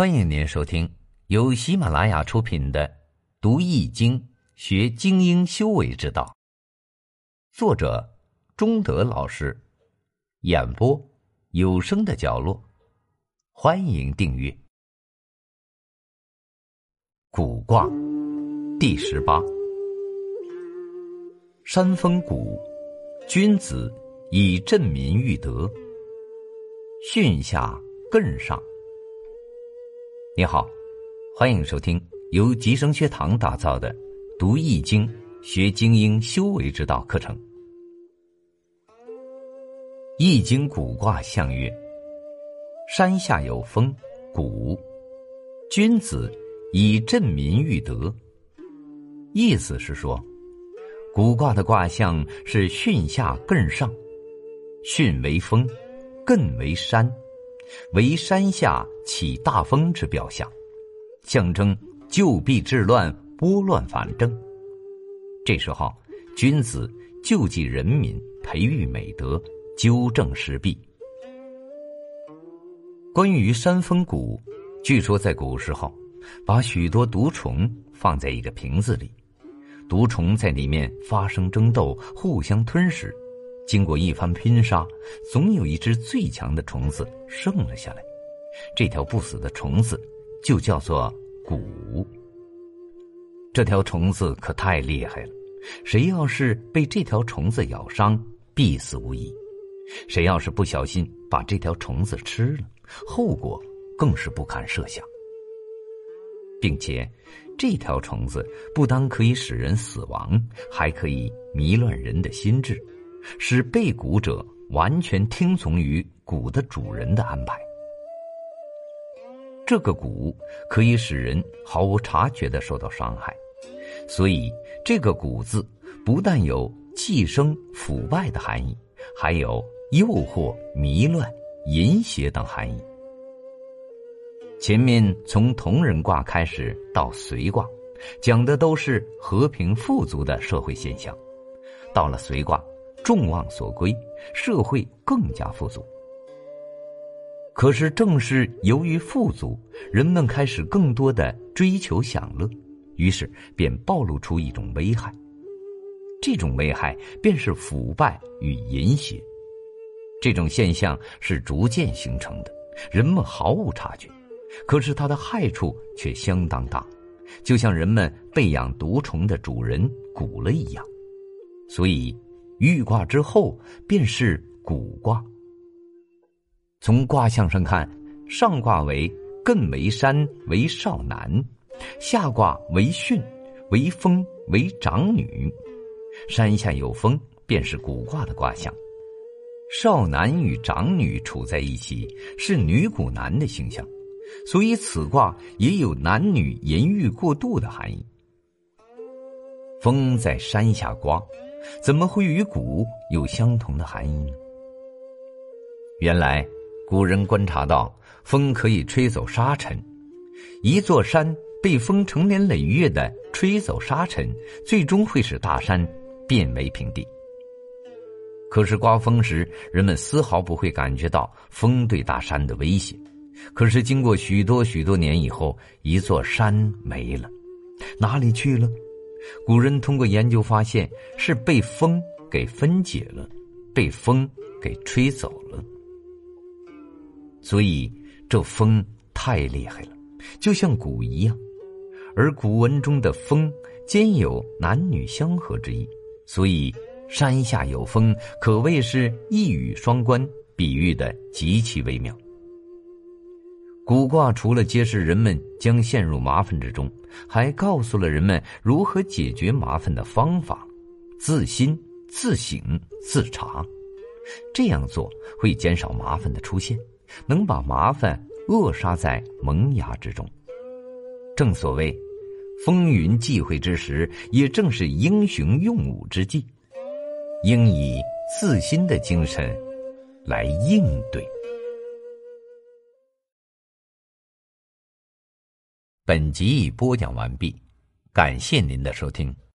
欢迎您收听由喜马拉雅出品的《读易经学精英修为之道》，作者中德老师，演播有声的角落。欢迎订阅。卜卦第十八，山风谷，君子以振民育德，训下艮上。你好，欢迎收听由吉生学堂打造的《读易经学精英修为之道》课程。易经古卦象曰：山下有风，谷，君子以振民育德。意思是说，古卦的卦象是巽下艮上，巽为风，艮为山。为山下起大风之表象，象征救弊治乱、拨乱反正。这时候，君子救济人民，培育美德，纠正失弊。关于山峰谷，据说在古时候，把许多毒虫放在一个瓶子里，毒虫在里面发生争斗，互相吞噬。经过一番拼杀，总有一只最强的虫子剩了下来。这条不死的虫子就叫做蛊。这条虫子可太厉害了，谁要是被这条虫子咬伤，必死无疑；谁要是不小心把这条虫子吃了，后果更是不堪设想。并且，这条虫子不单可以使人死亡，还可以迷乱人的心智。使被蛊者完全听从于蛊的主人的安排。这个蛊可以使人毫无察觉的受到伤害，所以这个“蛊”字不但有寄生、腐败的含义，还有诱惑、迷乱、淫邪等含义。前面从同人卦开始到随卦，讲的都是和平富足的社会现象，到了随卦。众望所归，社会更加富足。可是，正是由于富足，人们开始更多的追求享乐，于是便暴露出一种危害。这种危害便是腐败与淫邪。这种现象是逐渐形成的，人们毫无察觉，可是它的害处却相当大，就像人们被养毒虫的主人蛊了一样。所以。遇卦之后便是古卦。从卦象上看，上卦为艮为山为少男，下卦为巽为风为长女。山下有风，便是古卦的卦象。少男与长女处在一起，是女蛊男的形象，所以此卦也有男女淫欲过度的含义。风在山下刮。怎么会与蛊有相同的含义呢？原来，古人观察到，风可以吹走沙尘，一座山被风成年累月的吹走沙尘，最终会使大山变为平地。可是刮风时，人们丝毫不会感觉到风对大山的威胁。可是经过许多许多年以后，一座山没了，哪里去了？古人通过研究发现，是被风给分解了，被风给吹走了。所以这风太厉害了，就像鼓一样。而古文中的风兼有男女相合之意，所以山下有风可谓是一语双关，比喻的极其微妙。卜卦除了揭示人们将陷入麻烦之中，还告诉了人们如何解决麻烦的方法：自心、自省、自查。这样做会减少麻烦的出现，能把麻烦扼杀在萌芽之中。正所谓“风云际会之时”，也正是英雄用武之际，应以自心的精神来应对。本集已播讲完毕，感谢您的收听。